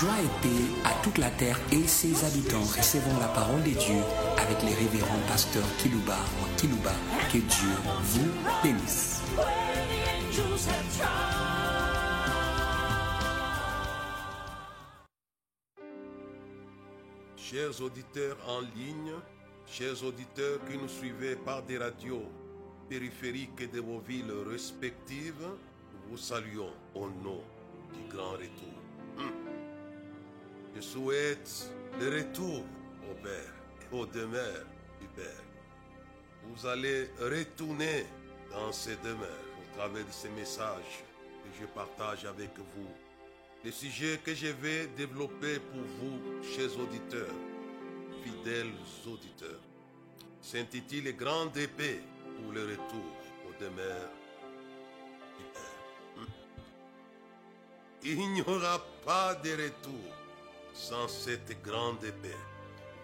Joie et paix à toute la terre et ses habitants. Recevons la parole de Dieu avec les révérends pasteurs Kilouba ou Kilouba. Que Dieu vous bénisse. Chers auditeurs en ligne, chers auditeurs qui nous suivez par des radios périphériques de vos villes respectives, vous saluons au nom du grand retour. Hum. Je souhaite le retour au Père et au demeure du Père. Vous allez retourner dans ces demeures au travers de ces messages que je partage avec vous. Le sujet que je vais développer pour vous, chers auditeurs, fidèles auditeurs, s'intitule Grande épée pour le retour au demeure du Père. Il n'y aura pas de retour sans cette grande épée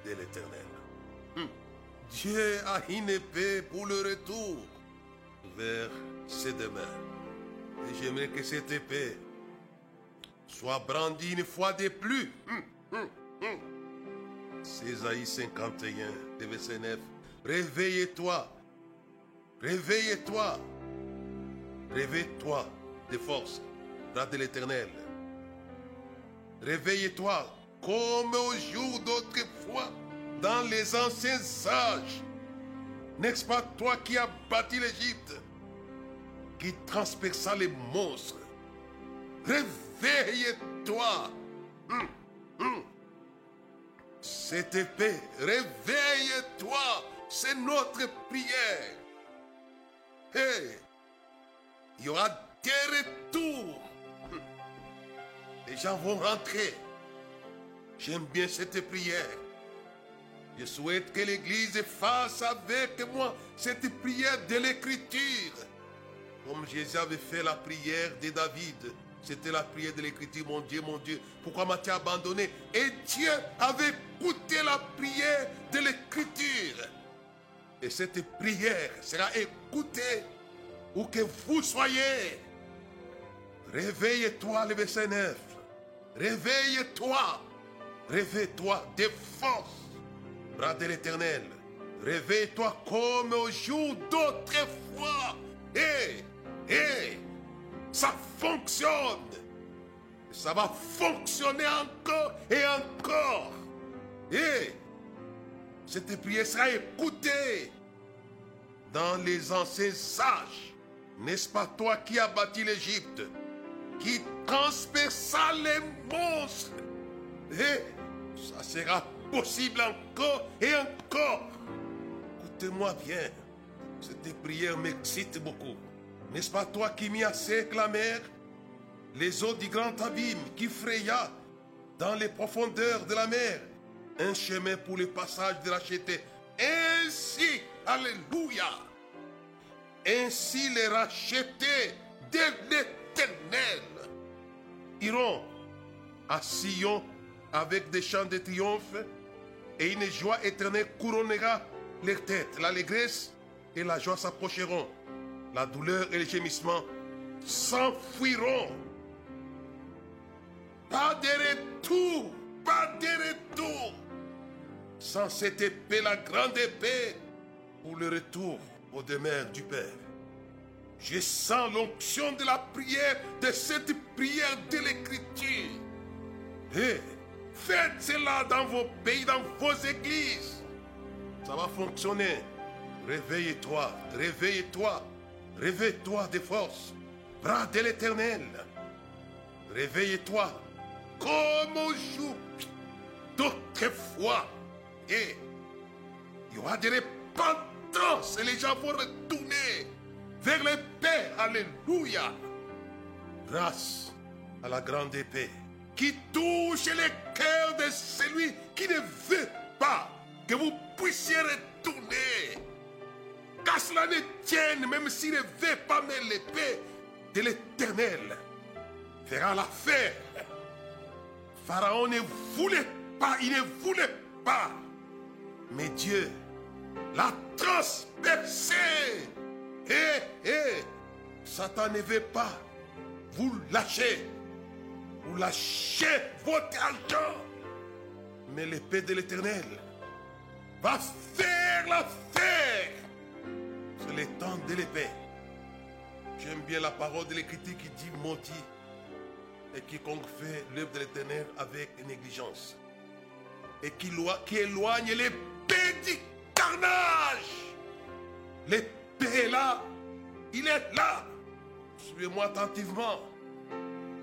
de l'Éternel. Hum. Dieu a une épée pour le retour vers ses demeures. Et j'aimerais que cette épée soit brandie une fois de plus. Hum, hum. Césaïe 51, verset 9. Réveille-toi. Réveille-toi. Réveille-toi de force, bras de l'Éternel. Réveille-toi comme au jour d'autrefois, dans les anciens sages. N'est-ce pas toi qui as bâti l'Égypte, qui transperça les monstres? Réveille-toi. Hum, hum. Cette épée, réveille-toi. C'est notre prière. Hey, il y aura des retours. Hum. Les gens vont rentrer. J'aime bien cette prière. Je souhaite que l'Église fasse avec moi cette prière de l'Écriture. Comme Jésus avait fait la prière de David. C'était la prière de l'Écriture, mon Dieu, mon Dieu. Pourquoi m'as-tu abandonné? Et Dieu avait écouté la prière de l'Écriture. Et cette prière sera écoutée où que vous soyez. Réveille-toi, le verset 9. Réveille-toi. Réveille-toi de force, bras de l'Éternel. Réveille-toi comme au jour d'autrefois. Hé, hé, ça fonctionne. Ça va fonctionner encore et encore. Et cette prière sera écoutée dans les anciens sages. N'est-ce pas toi qui as bâti l'Égypte, qui transperça les monstres? Et ça sera possible encore et encore. Écoutez-moi bien. Cette prière m'excite beaucoup. N'est-ce pas toi qui à sec la mer Les eaux du grand abîme qui fraya dans les profondeurs de la mer un chemin pour le passage de la chété. Ainsi, Alléluia, ainsi les rachetés de l'éternel iront à Sion avec des chants de triomphe et une joie éternelle couronnera leur tête. L'allégresse et la joie s'approcheront. La douleur et le gémissement s'enfuiront. Pas de retour, pas de retour. Sans cette épée, la grande épée, pour le retour au demeure du Père. Je sens l'onction de la prière, de cette prière de l'écriture. Et faites cela dans vos pays, dans vos églises. Ça va fonctionner. Réveille-toi, réveille-toi, réveille-toi de force. Bras de l'éternel. Réveille-toi comme au jour d'autrefois. Et il y aura des repentances et les gens vont retourner vers l'épée. Alléluia. Grâce à la grande épée qui touche les cœurs de celui qui ne veut pas que vous puissiez retourner. Qu'à cela ne tienne, même s'il ne veut pas, mais l'épée de l'éternel fera l'affaire. Pharaon ne voulait pas, il ne voulait pas. Mais Dieu l'a transpercé. Et, et, Satan ne veut pas vous lâcher. Vous lâchez votre argent. Mais l'épée de l'éternel va faire l'affaire. C'est le temps de l'épée. J'aime bien la parole de l'Écriture qui dit maudit et quiconque fait l'œuvre de l'éternel avec négligence et qui, qui éloigne l'épée du carnage. L'épée est là. Il est là. Suivez-moi attentivement.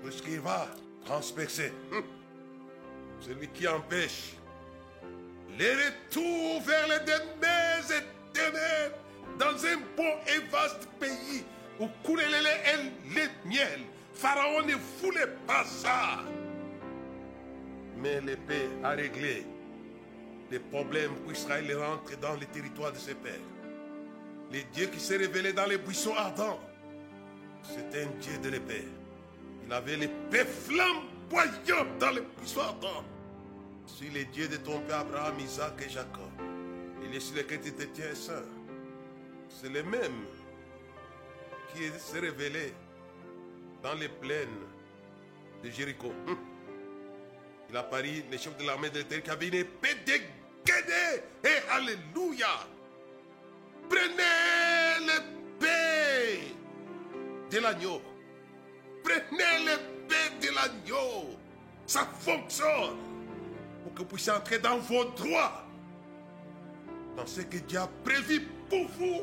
Puisqu'il va? Transpercer. Hum. Celui qui empêche les retours vers les demeures éternelles dans un beau et vaste pays où coulait le lait miel. Pharaon ne voulait pas ça. Mais l'épée a réglé les problèmes pour Israël rentre dans le territoire de ses pères. Le Dieu qui s'est révélé dans les buissons ardents, c'est un Dieu de l'épée. Il avait l'épée flamboyante dans les buissons ardents. Sur les dieux de ton père Abraham, Isaac et Jacob. Il est sur lequel tu te tiens, sœur. C'est le même qui s'est révélé dans les plaines de Jéricho. Hum. Il a pari les chefs de l'armée de l'Éternel qui avaient une épée dégainée. Et Alléluia. Prenez l'épée de l'agneau. Prenez l'épée de l'agneau. Ça fonctionne. Pour que vous puissiez entrer dans vos droits. Dans ce que Dieu a prévu pour vous.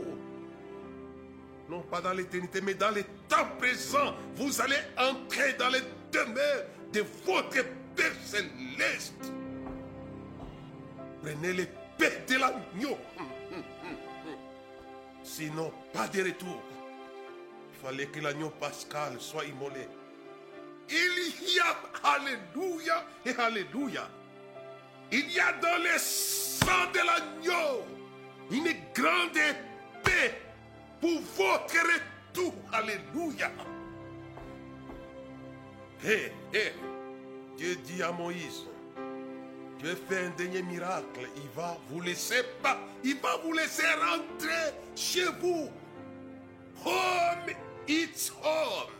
Non pas dans l'éternité, mais dans les temps présents. Vous allez entrer dans les demeures de votre Père céleste. Prenez l'épée de l'agneau. Sinon, pas de retour. Fallait que l'agneau pascal soit immolé. Il y a, alléluia et alléluia, il y a dans le sang de l'agneau une grande épée pour votre retour. Alléluia. Hé, hé, Dieu dit à Moïse, Dieu fait un dernier miracle. Il va vous laisser pas. Il va vous laisser rentrer chez vous. It's home.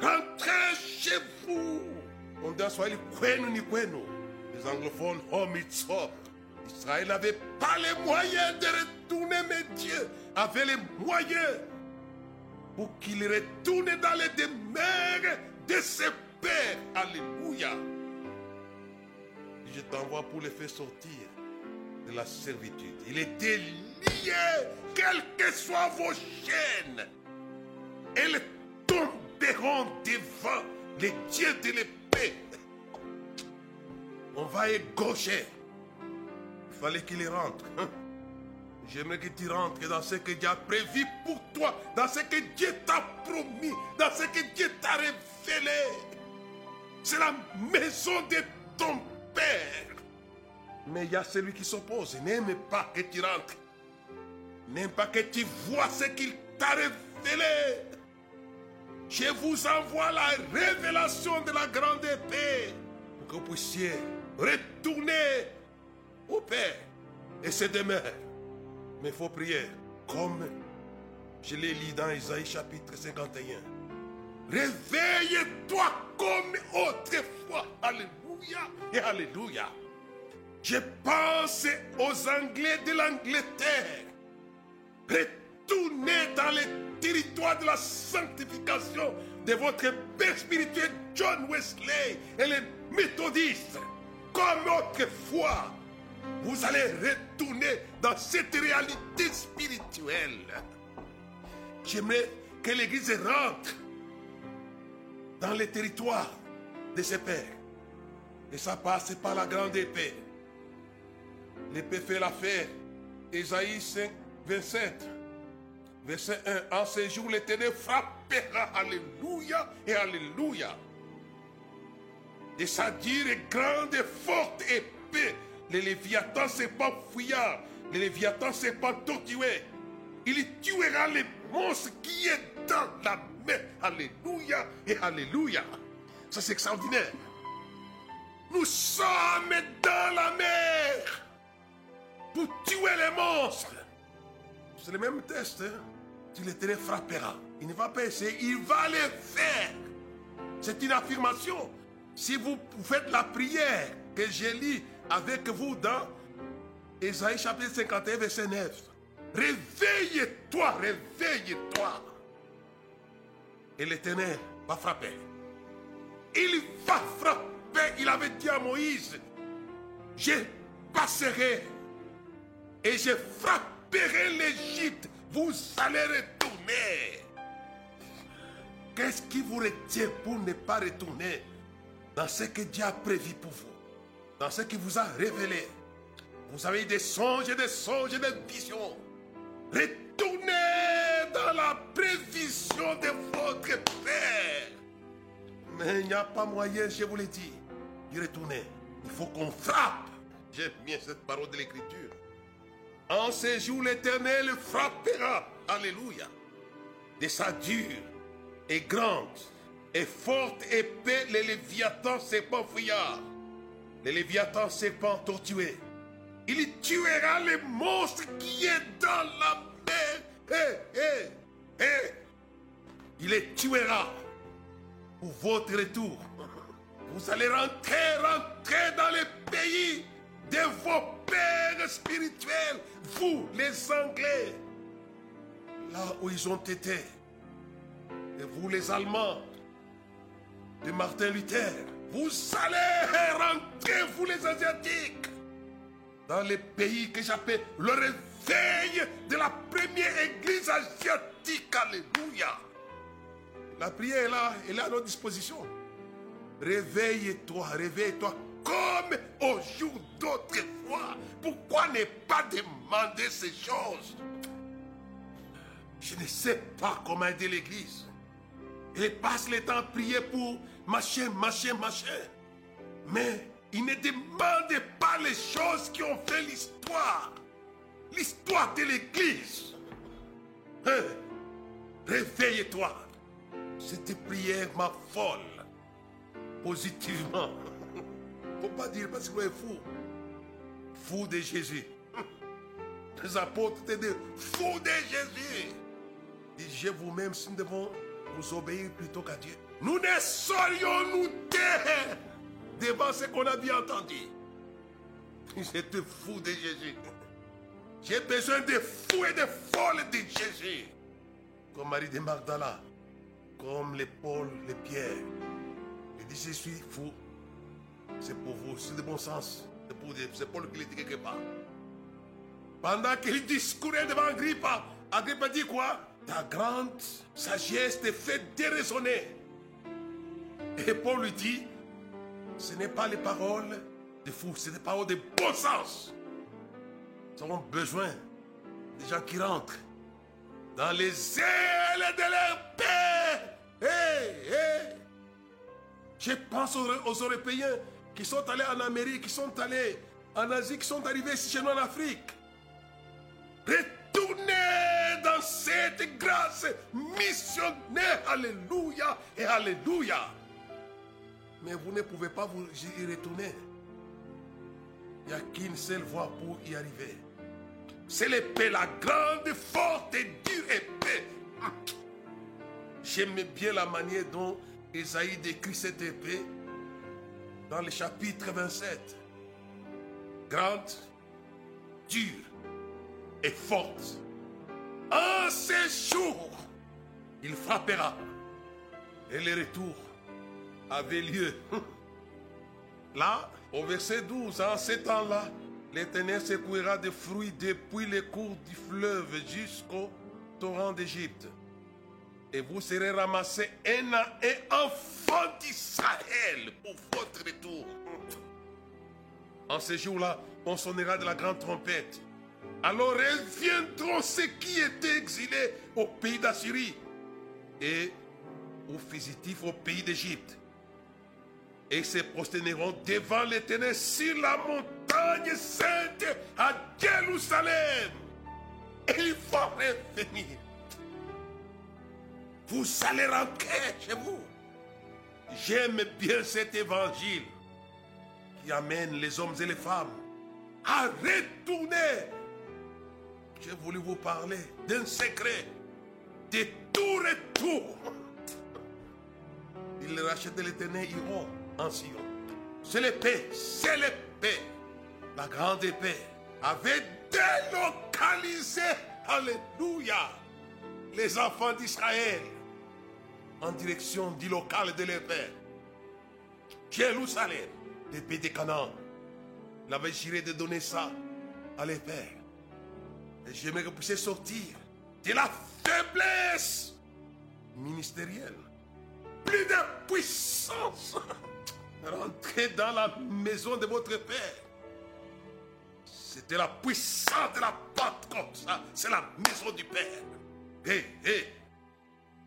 Rentrez chez vous. Swahili, ni kwenu. Les anglophones, home, it's home. Israël n'avait pas les moyens de retourner, mais Dieu avait les moyens pour qu'il retourne dans les demeures de ses pères. Alléluia. Je t'envoie pour les faire sortir de la servitude. Il était lié, quelles que soient vos chaînes. Elles tomberont devant les dieux de l'épée. On va égaucher. Il fallait qu'il rentre. J'aimerais que tu rentres dans ce que Dieu a prévu pour toi, dans ce que Dieu t'a promis, dans ce que Dieu t'a révélé. C'est la maison de ton Père. Mais il y a celui qui s'oppose. N'aime pas que tu rentres. N'aime pas que tu vois ce qu'il t'a révélé. Je vous envoie la révélation de la grande épée pour que vous puissiez retourner au Père et se demeure. Mais il faut prier comme je l'ai lu dans Isaïe chapitre 51. Réveille-toi comme autrefois. Alléluia et Alléluia. Je pense aux Anglais de l'Angleterre. Retournez dans les de la sanctification de votre père spirituel John Wesley et les méthodistes. Comme autrefois, vous allez retourner dans cette réalité spirituelle. J'aimerais que l'Église rentre dans les territoires de ses pères. Et ça passe par la grande épée. L'épée fait l'affaire. Ésaïe 5, 27. Verset 1. En ces jours, l'Éternel frappera. Alléluia et Alléluia. Et sa dire grande et forte épée. Le Léviathan, c'est pas fouillard. Le Léviathan, c'est pas tortué. Il tuera les monstres qui est dans la mer. Alléluia et Alléluia. Ça, c'est extraordinaire. Nous sommes dans la mer pour tuer les monstres. C'est le même test. Hein? Tu les frappera. Il ne va pas essayer, il va les faire. C'est une affirmation. si vous faites la prière que j'ai lis avec vous dans Ésaïe chapitre 51, verset 9, réveille-toi, réveille-toi. Et l'Éternel va frapper. Il va frapper. Il avait dit à Moïse, je passerai et je frapperai l'Égypte. Vous allez retourner. Qu'est-ce qui vous retient pour ne pas retourner dans ce que Dieu a prévu pour vous, dans ce qui vous a révélé? Vous avez des songes et des songes et des visions. Retournez dans la prévision de votre Père. Mais il n'y a pas moyen, je vous l'ai dit, d'y retourner. Il faut qu'on frappe. J'aime bien cette parole de l'Écriture. En ces jours, l'Éternel frappera, alléluia, de sa dure et grande et forte épée, les léviathans serpents fuyards, les léviathans serpents tortués. Il tuera les monstres qui est dans la mer. Hé, hé, hé. Il les tuera pour votre retour. Vous allez rentrer, rentrer dans les pays de vos pères spirituels, vous les Anglais, là où ils ont été. Et vous les Allemands, de Martin Luther, vous allez rentrer, vous les Asiatiques, dans les pays que j'appelle le réveil de la première église asiatique. Alléluia. La prière est là, elle est à notre disposition. Réveille-toi, réveille-toi comme au jour d'autrefois. Pourquoi ne pas demander ces choses? Je ne sais pas comment aider l'Église. Il passe le temps à prier pour machin, machin, machin. Mais il ne demande pas les choses qui ont fait l'histoire. L'histoire de l'Église. Hein? Réveille-toi. Cette prière m'affole positivement. Faut pas dire parce que êtes fou. Fou de Jésus. Les apôtres étaient des fous de Jésus. Disiez vous-même si nous devons vous obéir plutôt qu'à Dieu. Nous ne serions nous taire devant ce qu'on a bien entendu. J'étais fou de Jésus. J'ai besoin de fous et de folles de Jésus. Comme Marie de Magdala, comme les Paul, les Pierre. Il dit, je suis fou. C'est pour vous, c'est de bon sens. C'est pour c'est Paul qui le dit quelque part. Pendant qu'il discourait devant Agrippa, Agrippa dit quoi? Ta grande sagesse te fait déraisonner. Et Paul lui dit, ce n'est pas les paroles de fous, c'est des paroles de bon sens. Nous avons besoin des gens qui rentrent dans les ailes de leur paix. Hé, hé. Je pense aux Européens qui sont allés en Amérique, qui sont allés en Asie, qui sont arrivés ici chez nous en Afrique. Retournez dans cette grâce missionnaire. Alléluia et Alléluia. Mais vous ne pouvez pas vous y retourner. Il n'y a qu'une seule voie pour y arriver. C'est l'épée, la grande, forte et dure épée. J'aime bien la manière dont Esaïe décrit cette épée dans le chapitre 27. Grande, dure et forte. En ces jours, il frappera. Et le retour avait lieu. Là, au verset 12, en ces temps-là, l'Éternel secouera des fruits depuis les cours du fleuve jusqu'au torrent d'Égypte. Et vous serez ramassés un à un enfant d'Israël pour votre retour. En ces jours-là, on sonnera de la grande trompette. Alors reviendront ceux qui étaient exilés au pays d'Assyrie et aux fugitifs au pays d'Égypte. Et se prosterneront devant l'Éternel sur la montagne sainte à Jérusalem. Et il va revenir. Vous allez rentrer chez vous. J'aime bien cet évangile qui amène les hommes et les femmes à retourner. J'ai voulu vous parler d'un secret de tout retour. Ils rachètent l'éternel iront en Sion. C'est l'épée, c'est l'épée. La grande épée avait délocalisé, alléluia, les enfants d'Israël en direction du local de l'épée. Jérusalem, l'épée de Canaan. Il avait juré de donner ça à l'épée. Et j'aimerais que vous puissiez sortir de la faiblesse ministérielle. Plus de puissance. Rentrez dans la maison de votre Père. C'était la puissance de la ça. C'est la maison du Père. Hé, hé.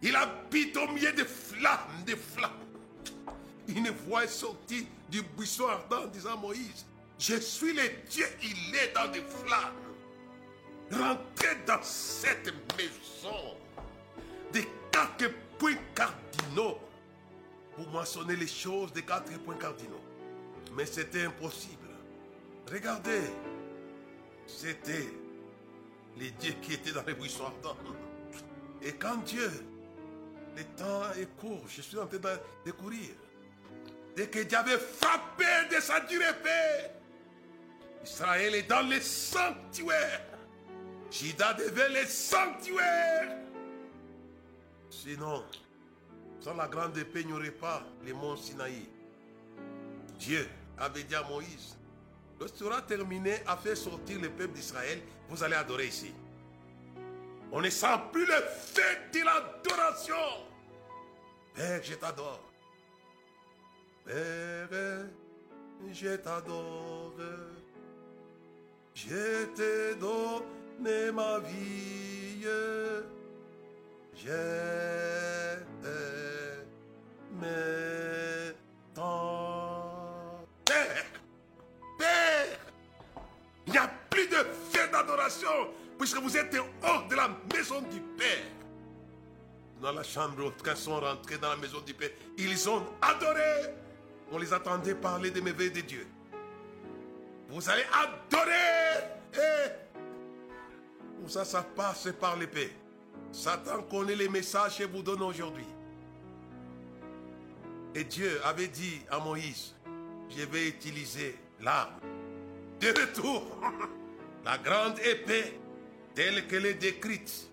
Il habite au milieu des flammes, des flammes. Une voix est sortie du buisson ardent en disant Moïse, je suis le Dieu, il est dans des flammes. Rentrez dans cette maison des quatre points cardinaux pour moissonner les choses des quatre points cardinaux. Mais c'était impossible. Regardez, c'était les dieux qui étaient dans les buissons ardents. Et quand Dieu, le temps est court, je suis en train de courir. Dès que avait frappé de sa dure épée, Israël est dans les sanctuaires. Judas devait les sanctuaires. Sinon, sans la grande épée, il n'y aurait pas les monts Sinaï. Dieu avait dit à Moïse, lorsque tu auras terminé à faire sortir le peuple d'Israël, vous allez adorer ici. On ne sent plus le fait de l'adoration. Père, je t'adore. Père, je t'adore. Je te donne ma vie. Je t'aime tant. Père, Père, il n'y a plus de fête d'adoration puisque vous êtes hors de la maison du Père. Dans la chambre, quand ils sont rentrés dans la maison du Père, ils ont adoré. On les attendait parler des merveilles de Dieu. Vous allez adorer. Et pour ça, ça passe par l'épée. Satan connaît les messages que vous donne aujourd'hui. Et Dieu avait dit à Moïse, je vais utiliser l'arme. De retour, la grande épée telle qu'elle est décrite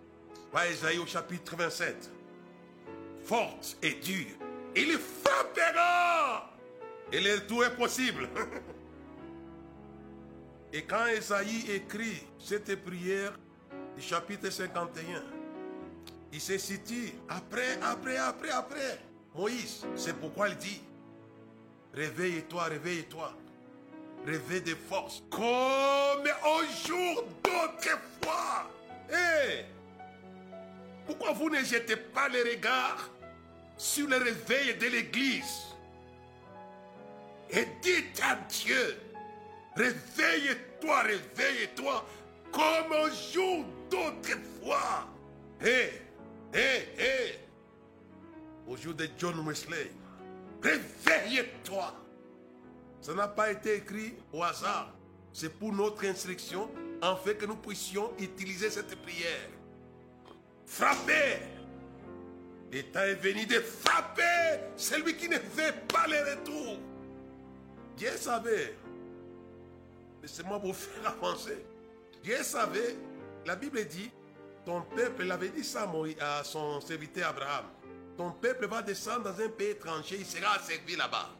par Isaïe au chapitre 27. Forte et dure. Il frappera. Et le tout est possible. Et quand Esaïe écrit cette prière du chapitre 51, il se situe après, après, après, après. Moïse, c'est pourquoi il dit, réveille-toi, réveille-toi, réveille des forces, comme au jour d'autrefois. Hé, pourquoi vous ne jetez pas les regards sur le réveil de l'Église? Et dites à Dieu, réveille-toi, réveille-toi, comme au jour d'autrefois. Hé, hé, hé, au jour de John Wesley, réveille-toi. Ça n'a pas été écrit au hasard. C'est pour notre instruction, en fait que nous puissions utiliser cette prière. Frappez. Le est venu de frapper celui qui ne fait pas le retour. Dieu savait. Laissez-moi vous faire avancer. Dieu savait. La Bible dit, ton peuple, il avait dit ça à son serviteur Abraham. Ton peuple va descendre dans un pays étranger, il sera servi là-bas.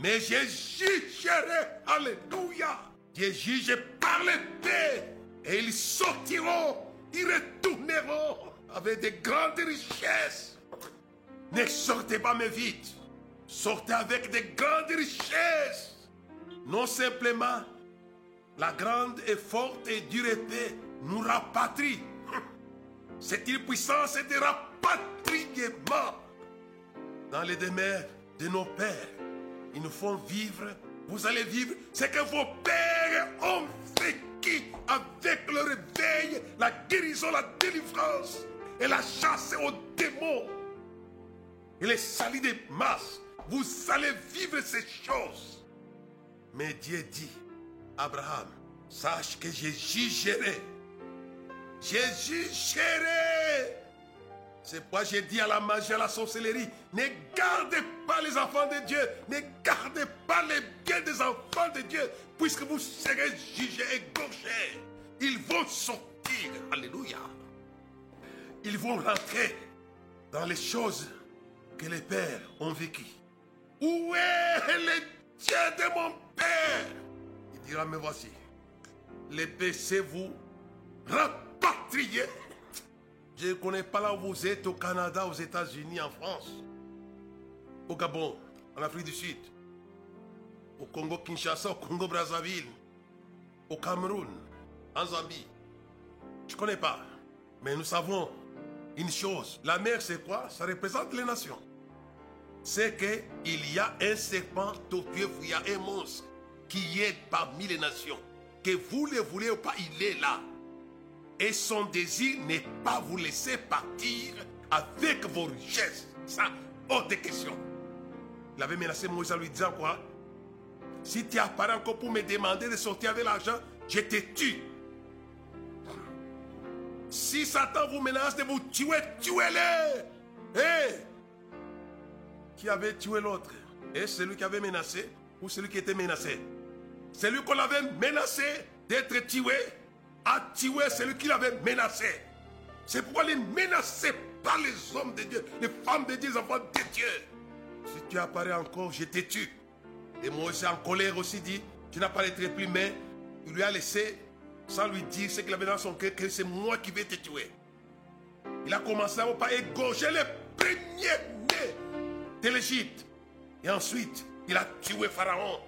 Mais je jugerai, alléluia. Dieu juge par l'épée. Et ils sortiront, ils retourneront avec de grandes richesses. Ne sortez pas mais vite. Sortez avec de grandes richesses. Non simplement la grande et forte et dure épée nous rapatrie. C'est une puissance de rapatriement dans les demeures de nos pères. Ils nous font vivre. Vous allez vivre ce que vos pères ont vécu avec le réveil, la guérison, la délivrance et la chasse aux démons et les salis des masses. Vous allez vivre ces choses. Mais Dieu dit, Abraham, sache que je jugerai. Je jugerai C'est pourquoi j'ai dit à la magie, à la sorcellerie, ne gardez pas les enfants de Dieu, ne gardez pas les biens des enfants de Dieu, puisque vous serez jugés et gauchés. Ils vont sortir, alléluia. Ils vont rentrer dans les choses que les pères ont vécues. Où est le Dieu de mon père? Il dira, me voici. Les péchés vous rapatrier. Je ne connais pas là où vous êtes, au Canada, aux États-Unis, en France, au Gabon, en Afrique du Sud, au Congo Kinshasa, au Congo Brazzaville, au Cameroun, en Zambie. Je ne connais pas. Mais nous savons une chose. La mer, c'est quoi? Ça représente les nations. C'est qu'il y a un serpent tortueux, il y a un monstre qui est parmi les nations. Que vous le voulez ou pas, il est là. Et son désir n'est pas vous laisser partir avec vos richesses. Ça, hors de question. Il avait menacé Moïse en lui disant quoi? Si tu apparais encore pour me demander de sortir avec l'argent, je te tue. Si Satan vous menace de vous tuer, tuez-le. Hé? Qui avait tué l'autre? Et celui qui avait menacé ou celui qui était menacé? Celui qu'on avait menacé d'être tué? A tué celui qui l'avait menacé. C'est pourquoi ne menacez pas les hommes de Dieu, les femmes de Dieu, les enfants de Dieu. Si tu apparais encore, je te tue. Et Moïse en colère aussi dit, tu n'apparaîtrais plus, mais il lui a laissé, sans lui dire ce qu'il avait dans son cœur, que c'est moi qui vais te tuer. Il a commencé à pas égorger les premiers-nés de l'Égypte. Et ensuite, il a tué Pharaon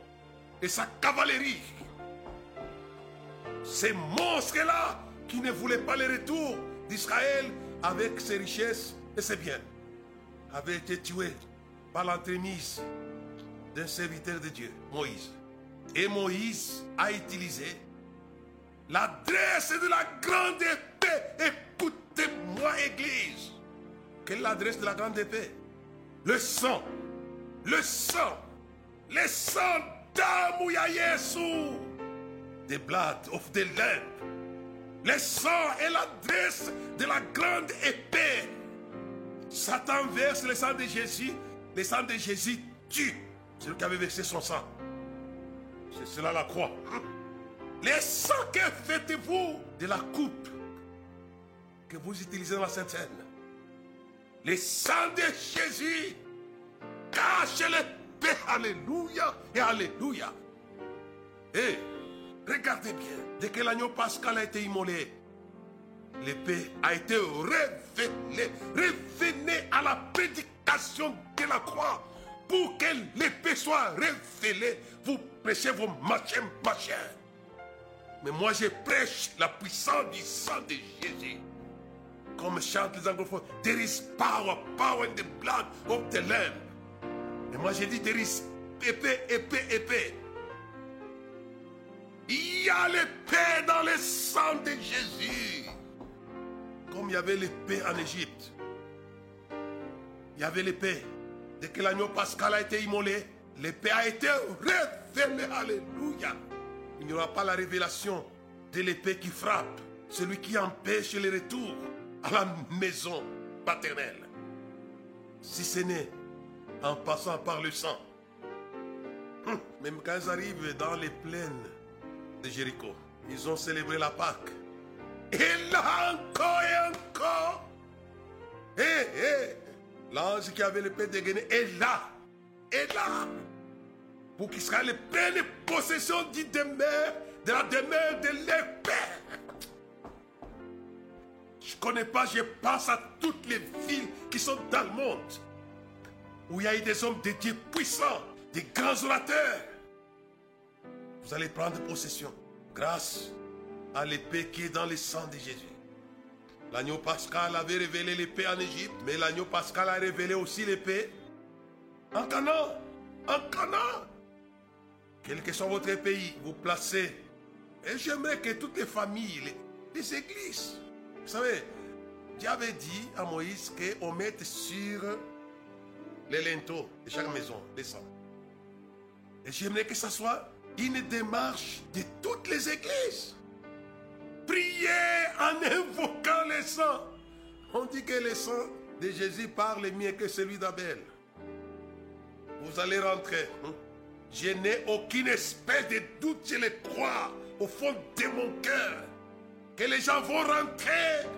et sa cavalerie. Ces monstres-là qui ne voulaient pas le retour d'Israël avec ses richesses et ses biens avaient été tués par l'entremise d'un serviteur de Dieu, Moïse. Et Moïse a utilisé l'adresse de la grande épée. Écoutez-moi, Église. Quelle est l'adresse de la grande épée? Le sang. Le sang. Le sang d'Amouya Yesu the blood of the lamb. Le sang est l'adresse de la grande épée. Satan verse le sang de Jésus. Le sang de Jésus tue celui qui avait versé son sang. C'est cela la croix. Le sang que faites-vous de la coupe que vous utilisez dans la Sainte Seine? Le sang de Jésus cache l'épée. Alléluia et Alléluia. Et Regardez bien, dès que l'agneau pascal a été immolé, l'épée a été révélée. Revenez à la prédication de la croix. Pour que l'épée soit révélée, vous prêchez vos machins, machins. Mais moi, je prêche la puissance du sang de Jésus. Comme chantent les anglophones, there is power, power in the blood of the lamb. Et moi, j'ai dit, there épée, épée, épée. Il y a l'épée dans le sang de Jésus. Comme il y avait l'épée en Égypte. Il y avait l'épée. Dès que l'agneau pascal a été immolé, l'épée a été révélée. Alléluia. Il n'y aura pas la révélation de l'épée qui frappe, celui qui empêche le retour à la maison paternelle. Si ce n'est en passant par le sang. Hum, même quand ils arrivent dans les plaines Jéricho. Ils ont célébré la Pâque. Et là encore et encore. Et, et l'ange qui avait l'épée dégainé est là. Est là. Pour qu'Israël prenne possession du demeure, de la demeure de l'épée. Je ne connais pas, je pense à toutes les villes qui sont dans le monde. Où il y a eu des hommes de Dieu puissants, des grands orateurs vous allez prendre possession grâce à l'épée qui est dans le sang de Jésus. L'agneau pascal avait révélé l'épée en Égypte, mais l'agneau pascal a révélé aussi l'épée en Canaan. En Canaan. Quel que soit votre pays, vous placez. Et j'aimerais que toutes les familles, les, églises, vous savez, Dieu avait dit à Moïse qu'on mette sur les linteaux de chaque maison des sangs. Et j'aimerais que ça soit une démarche de toutes les églises. Priez en invoquant les saints. On dit que les saints de Jésus parle mieux que celui d'Abel. Vous allez rentrer. hein. Je n'ai aucune espèce de doute, je le crois au fond de mon cœur, que les gens vont rentrer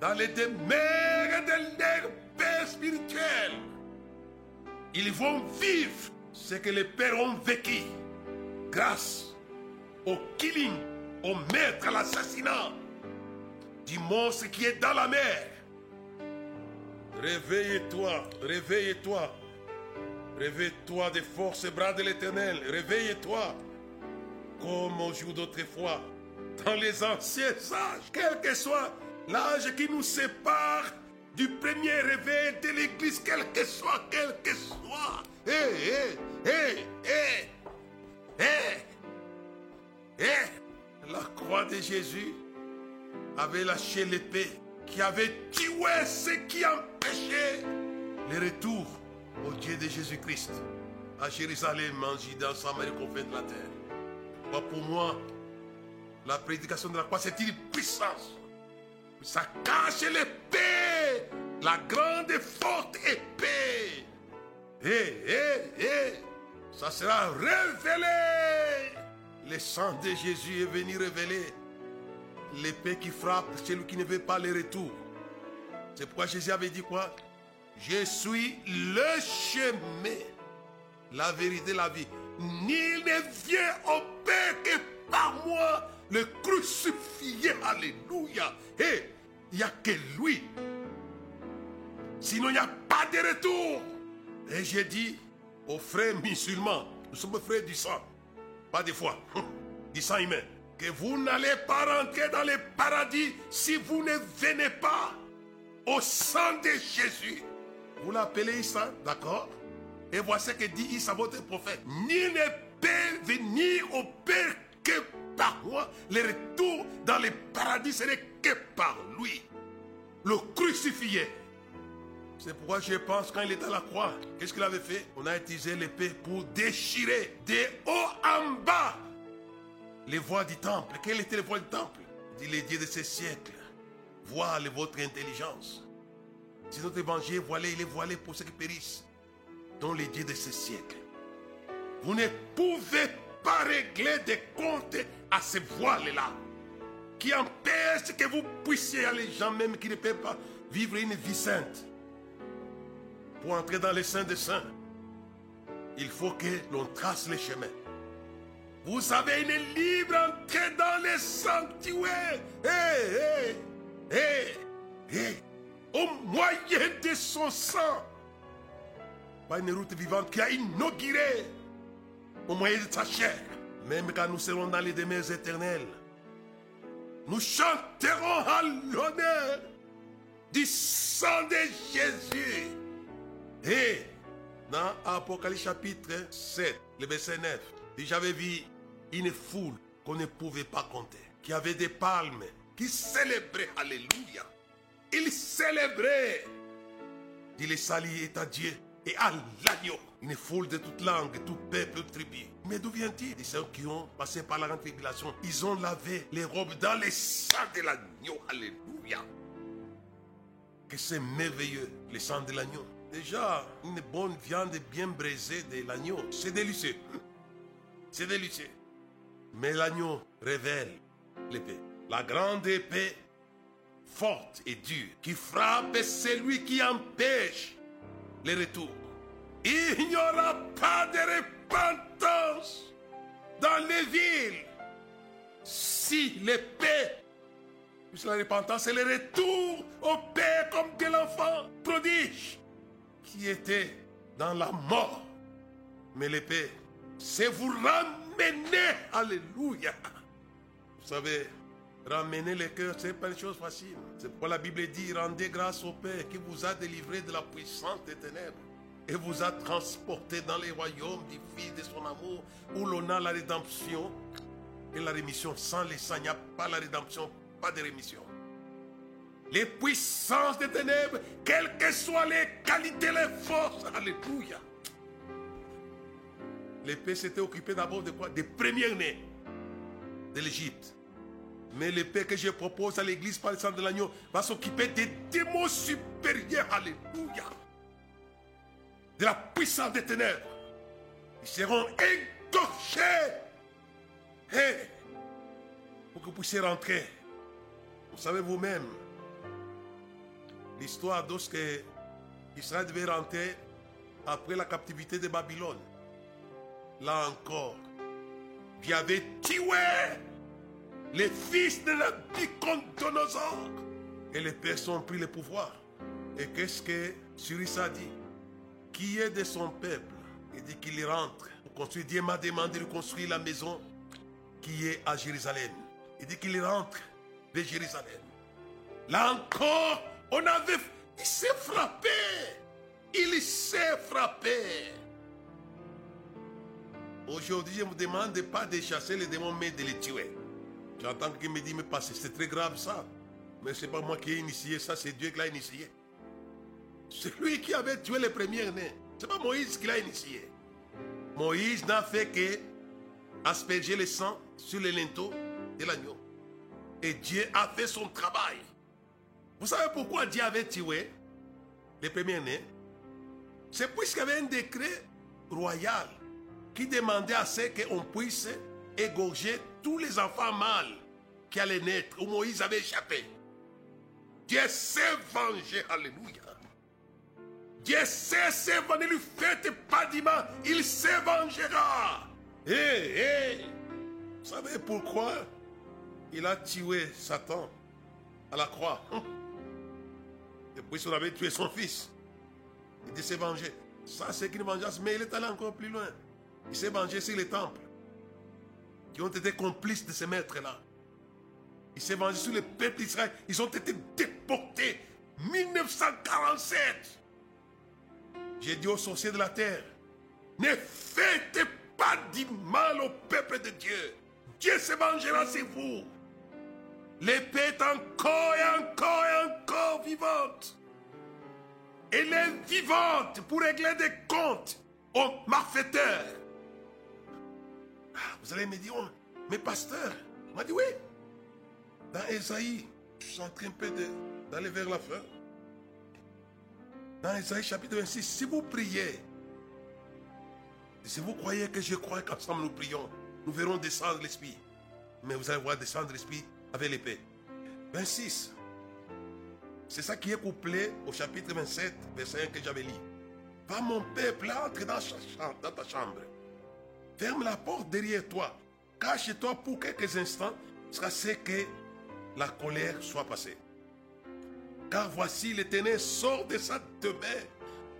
dans les demeures de leur paix spirituelle. Ils vont vivre ce que les pères ont vécu grâce au killing, au maître, à l'assassinat du monstre qui est dans la mer. Réveille-toi, réveille-toi. Réveille-toi des forces bras de l'éternel. Réveille-toi. Comme au jour d'autrefois. Dans les anciens âges. Quel que soit l'âge qui nous sépare du premier réveil de l'église. Quel que soit, quel que soit. Hé, hé, hé, hé. Hé. Hé. La croix de Jésus avait lâché l'épée qui avait tué ce qui empêchait le retour au Dieu de Jésus-Christ à Jérusalem, en Juda, Samarie, confins de la terre. Pour moi, la prédication de la croix, c'est une puissance. Ça cache l'épée, la grande et forte épée. Hé, hé, hé, ça sera révélé. Le sang de Jésus est venu révéler l'épée qui frappe celui qui ne veut pas le retour. C'est pourquoi Jésus avait dit quoi? Je suis le chemin, la vérité, la vie. Nul ne vient au Père que par moi, le crucifié. Alléluia. Et il n'y a que lui. Sinon, il n'y a pas de retour. Et j'ai dit aux frères musulmans, nous sommes frères du sang, pas des fois, du sang humain, que vous n'allez pas rentrer dans le paradis si vous ne venez pas au sang de Jésus. Vous l'appelez Issa, d'accord? Et voici ce que dit Issa, votre prophète. Ni ne peut venir au Père que par moi. Le retour dans le paradis serait que par lui. Le crucifié. C'est pourquoi je pense quand il était à la croix, qu'est-ce qu'il avait fait? On a utilisé l'épée pour déchirer de haut en bas les voies du temple. Quelles étaient les voies du temple? Dit les dieux de ces siècles. Voile votre intelligence. Si notre évangile est voilé, il est voilé pour ceux qui périssent. Dont les dieux de ces siècles. Vous ne pouvez pas régler des comptes à ces voiles-là. Qui empêchent que vous puissiez aller, gens même qui ne peuvent pas vivre une vie sainte. Pour entrer dans les saints des saints, il faut que l'on trace les chemins. Vous avez une libre entrée dans les sanctuaires. Hé, hé, hé, hé. Au moyen de son sang. Pas une route vivante qui a inauguré au moyen de sa chair. Même quand nous serons dans les demeures éternelles, nous chanterons à l'honneur du sang de Jésus. Et dans Apocalypse chapitre 7, le verset 9, j'avais vu une foule qu'on ne pouvait pas compter, qui avait des palmes, qui célébraient, Alléluia. Ils célébraient. Dit les salis est à Dieu et à l'agneau. Une foule de toute langue, tout peuple, toute tribu. Mais d'où vient-il? Des ceux qui ont passé par la grande tribulation. Ils ont lavé les robes dans les sang de l'agneau. Alléluia. Que c'est merveilleux, le sang de l'agneau. Déjà, une bonne viande bien braisée de l'agneau, c'est délicieux. C'est délicieux. Mais l'agneau révèle l'épée. La grande épée, forte et dure, qui frappe celui qui empêche le retour. Il n'y aura pas de repentance dans les villes si l'épée, puisque la repentance, c'est le retour au Père comme de l'enfant prodige qui était dans la mort. Mais l'épée, c'est vous ramener. Alléluia. Vous savez, ramener le cœur, ce n'est pas une chose facile. C'est pourquoi la Bible dit rendez grâce au Père qui vous a délivré de la puissance des ténèbres et vous a transporté dans les royaumes du Fils de son amour où l'on a la rédemption et la rémission. Sans les sang, il n'y a pas la rédemption, pas de rémission les puissances des ténèbres, quelles que soient les qualités, les forces. Alléluia. L'épée s'était occupée d'abord de quoi? Des premiers-nés de l'Égypte. Mais l'épée que je propose à l'église par le sang de l'agneau va s'occuper des démons supérieurs. Alléluia. De la puissance des ténèbres. Ils seront égorgés. Pour que vous puissiez rentrer. Vous savez vous-même l'histoire lorsque Israël devait rentrer après la captivité de Babylone. Là encore, il avait tué les fils de Nabucodonosor. Et les personnes ont pris le pouvoir. Et qu'est-ce que Surissa dit? Qui est de son peuple? Il dit qu'il rentre. Dieu m'a demandé de construire la maison qui est à Jérusalem. Il dit qu'il rentre de Jérusalem. Là encore, on avait... Il s'est frappé. Il s'est frappé. Aujourd'hui, je vous demande pas de chasser les démons, mais de les tuer. J'entends quelqu'un me dit, mais c'est très grave ça. Mais ce n'est pas moi qui ai initié ça, c'est Dieu qui l'a initié. C'est lui qui avait tué les premiers nés. Ce n'est pas Moïse qui l'a initié. Moïse n'a fait que asperger le sang sur les linteaux de l'agneau. Et Dieu a fait son travail. Vous savez pourquoi Dieu avait tué les premiers nés C'est puisqu'il y avait un décret royal qui demandait à ce qu'on puisse égorger tous les enfants mâles qui allaient naître, où Moïse avait échappé. Dieu s'est vengé, alléluia. Dieu s'est vengé, ne lui faites pas d'image, il se vengera. Hé, vous savez pourquoi il a tué Satan à la croix? Et puis il avait tué son fils. Il s'est vengé. Ça, c'est une vengeance, mais il est allé encore plus loin. Il s'est vengé sur les temples qui ont été complices de ces maîtres-là. Il s'est vengé sur le peuple d'Israël. Ils ont été déportés. 1947. J'ai dit aux sorciers de la terre, ne faites pas du mal au peuple de Dieu. Dieu se vengera sur vous. L'épée est encore et encore et encore vivante. Elle est vivante pour régler des comptes aux malfaiteurs. Ah, vous allez me dire, oh, mais pasteur, il m'a dit oui. Dans Esaïe, je suis en train d'aller vers la fin. Dans Esaïe chapitre 26, si vous priez, si vous croyez que je crois qu'ensemble nous prions, nous verrons descendre l'Esprit. Mais vous allez voir descendre l'Esprit avec l'épée. 26. C'est ça qui est couplé au chapitre 27, verset 1 que j'avais lu. Va mon peuple, entre dans, ta chambre. Ferme la porte derrière toi. Cache-toi pour quelques instants jusqu'à ce que la colère soit passée. Car voici l'éternel sort de sa demeure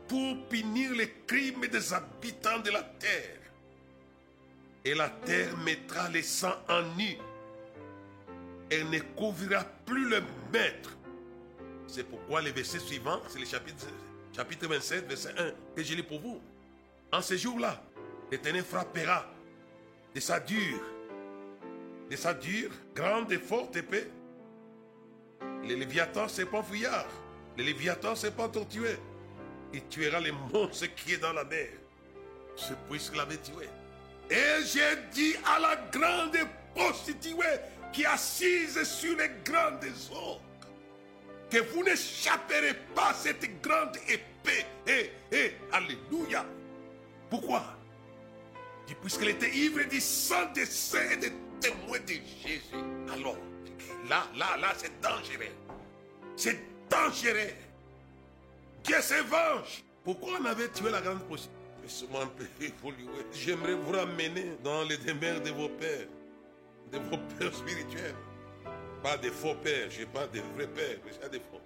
pour punir les crimes des habitants de la terre. Et la terre mettra les sangs en nu. Elle ne couvrira plus le maître. C'est pourquoi le verset suivant, c'est le chapitre, chapitre 27, verset 1, que je lis pour vous. En ce jour-là, l'Éternel frappera de sa dure, de sa dure, grande et forte épée. Les Léviathans, c'est pas fuyard. Les Léviathans, c'est pas tortueux. Il tuera les monstres qui est dans la mer. C'est puisqu'il avait tué. Et j'ai dit à la grande prostituée qui assise sur les grandes eaux que vous n'échapperez pas à cette grande épée. Et, et, alléluia. Pourquoi? Puisqu'elle était ivre du sang des saints et des témoins de Jésus. Alors, là, là, là, c'est dangereux. C'est dangereux. Dieu se venge. Pourquoi on avait tué la grande prostituée. J'aimerais vous ramener dans les demeures de vos pères, de vos pères spirituels. Pas des faux pères, je pas de vrais pères, mais c'est des faux.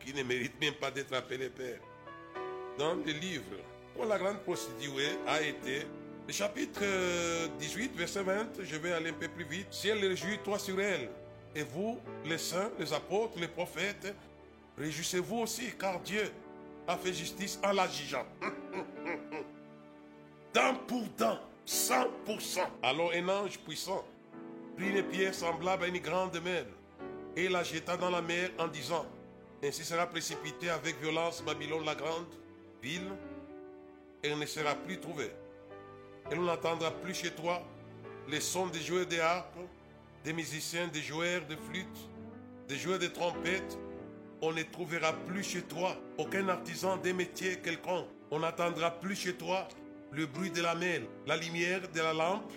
Qui ne méritent même pas d'être appelés pères. Dans le livre, pour la grande prostituée a été le chapitre 18, verset 20, je vais aller un peu plus vite. Si elle réjouit, toi sur elle. Et vous, les saints, les apôtres, les prophètes, réjouissez-vous aussi, car Dieu a fait justice en la jugeant. Dent pour dent, 100%. Alors un ange puissant prit les pierres semblables à une grande mer et la jeta dans la mer en disant, Ainsi sera précipitée avec violence Babylone la grande ville, et elle ne sera plus trouvée. Et l'on n'entendra plus chez toi les sons des joueurs des harpes, des musiciens, des joueurs de flûte, des joueurs de trompette, on ne trouvera plus chez toi aucun artisan des métiers quelconque. On n'attendra plus chez toi le bruit de la mêle, la lumière de la lampe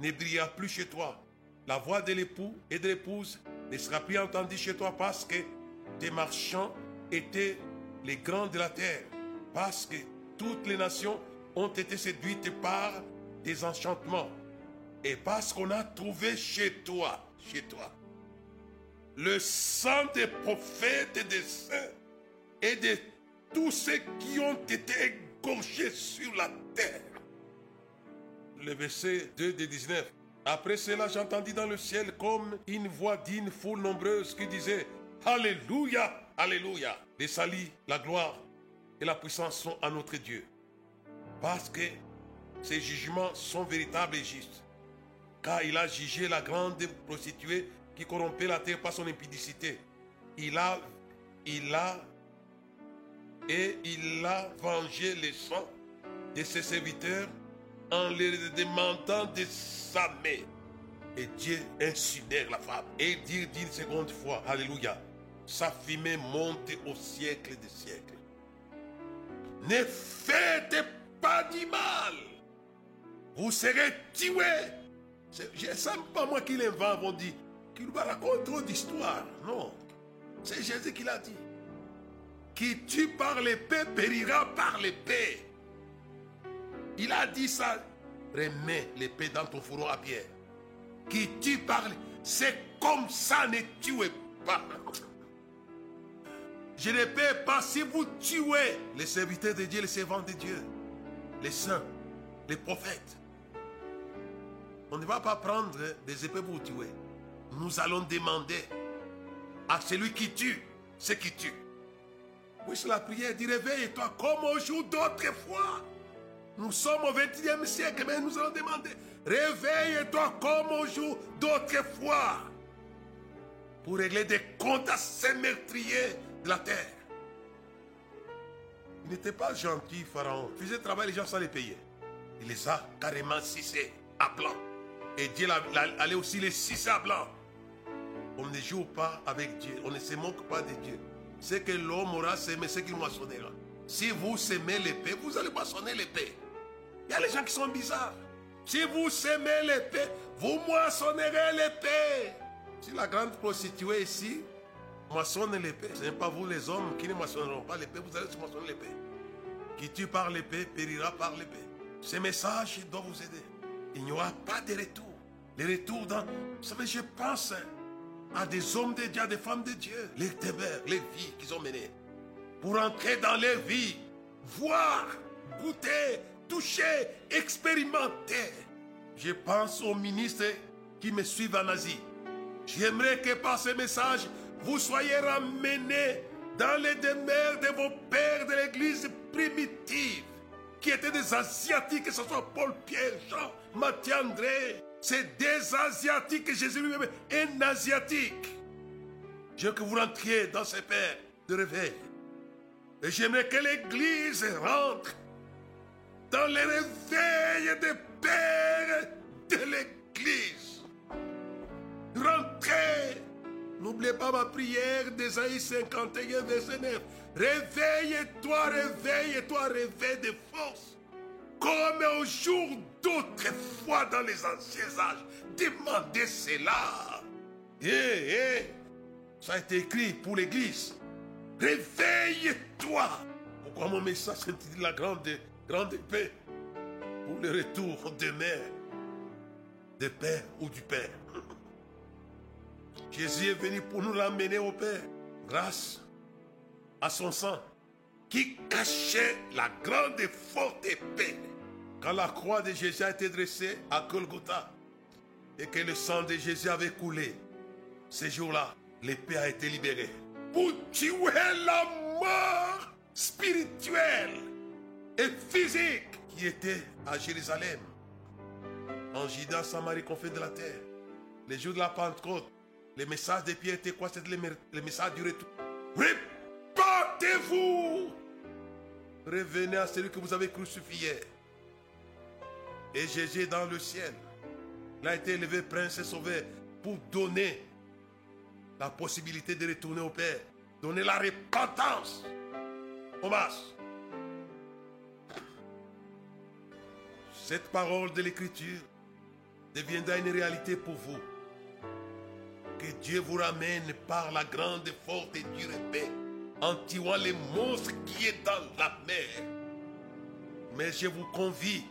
ne brillera plus chez toi. La voix de l'époux et de l'épouse ne sera plus entendue chez toi parce que tes marchands étaient les grands de la terre. Parce que toutes les nations ont été séduites par des enchantements. Et parce qu'on a trouvé chez toi, chez toi, le sang des prophètes et des saints et de tous ceux qui ont été égorgés sur la terre. Le verset 2 de 19. Après cela, j'entendis dans le ciel comme une voix d'une foule nombreuse qui disait Alléluia, Alléluia. Les salis, la gloire et la puissance sont à notre Dieu. Parce que ses jugements sont véritables et justes. Car il a jugé la grande prostituée qui corrompait la terre par son impudicité. Il a, il a, et il a vengé les sang de ses serviteurs en les demandant de sa main. Et Dieu incinère la femme. Et dit d'une seconde fois, Alléluia, sa fumée monte au siècle des siècles. Ne faites pas du mal. Vous serez tués. C'est pas moi qui l'invente, on dit qu'il va raconter trop d'histoires. Non. C'est Jésus qui l'a dit. Qui tue par l'épée périra par l'épée. Il a dit ça. Remets l'épée dans ton fourreau à pierre. Qui tue par C'est comme ça, ne tuez pas. Je ne peux pas si vous tuez les serviteurs de Dieu, les servants de Dieu, les saints, les prophètes. On ne va pas prendre des épées pour tuer nous allons demander à celui qui tue ce qui tue. Oui, la prière dit réveille-toi comme au jour d'autrefois. Nous sommes au 21e siècle, mais nous allons demander réveille-toi comme au jour d'autrefois pour régler des comptes à ces meurtriers de la terre. Il n'était pas gentil, Pharaon. Il faisait travailler les gens sans les payer. Il les a carrément cissés à blanc. Et Dieu allait aussi les cisser à blanc. On ne joue pas avec Dieu. On ne se moque pas de Dieu. C'est que l'homme aura semé ce qu'il moissonnera. Si vous semez l'épée, vous allez moissonner l'épée. Il y a les gens qui sont bizarres. Si vous semez l'épée, vous moissonnerez l'épée. Si la grande prostituée ici moissonne l'épée, ce n'est pas vous les hommes qui ne moissonneront pas l'épée, vous allez moissonner l'épée. Qui tue par l'épée périra par l'épée. Ce message doit vous aider. Il n'y aura pas de retour. Les retours dans... Vous savez, je pense à des hommes de Dieu, à des femmes de Dieu, les tévers, les vies qu'ils ont menées, pour entrer dans leur vie, voir, goûter, toucher, expérimenter. Je pense aux ministres qui me suivent en Asie. J'aimerais que par ce message, vous soyez ramenés dans les demeures de vos pères de l'église primitive, qui étaient des Asiatiques, que ce soit Paul, Pierre, Jean, Matthieu, André, c'est des Asiatiques que Jésus lui-même est un Asiatique. Je veux que vous rentriez dans ces pères de réveil. Et j'aimerais que l'Église rentre dans les réveils des pères de l'Église. Rentrez. N'oubliez pas ma prière d'Ésaïe 51, verset 9. Réveille-toi, réveille-toi, réveille de force comme au jour d'autrefois dans les anciens âges. Demandez cela. Eh, eh, ça a été écrit pour l'Église. Réveille-toi. Pourquoi mon message dit la grande, grande paix pour le retour de mère, de père ou du père. Jésus est venu pour nous l'amener au Père grâce à son sang qui cachait la grande et forte épée quand la croix de Jésus a été dressée à Golgotha et que le sang de Jésus avait coulé, ce jour-là, l'épée a été libérée. Pour tuer la mort spirituelle et physique qui était à Jérusalem. En Judas, Samarie, fait de la terre. Les jours de la Pentecôte, le message de Pierre était quoi? C'était le, message du retour. Répandez-vous Revenez à celui que vous avez crucifié. Et Jésus dans le ciel. Il a été élevé prince et sauveur. pour donner la possibilité de retourner au Père. Donner la repentance. Thomas, cette parole de l'Écriture deviendra une réalité pour vous. Que Dieu vous ramène par la grande, forte et dure paix en tuant les monstres qui est dans la mer. Mais je vous convie,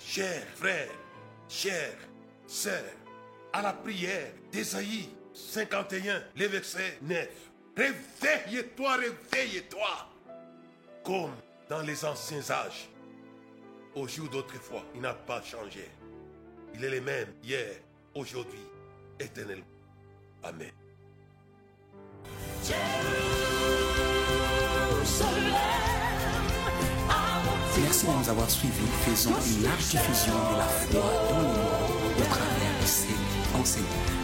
chers frères, chères sœurs, à la prière d'Ésaïe 51, le verset 9. Réveille-toi, réveille-toi, comme dans les anciens âges. Au jour d'autrefois, il n'a pas changé. Il est le même hier, aujourd'hui, éternellement. Amen. Merci de nous avoir suivis. Faisons une large diffusion de la foi dans le monde au travers de ces enseignements.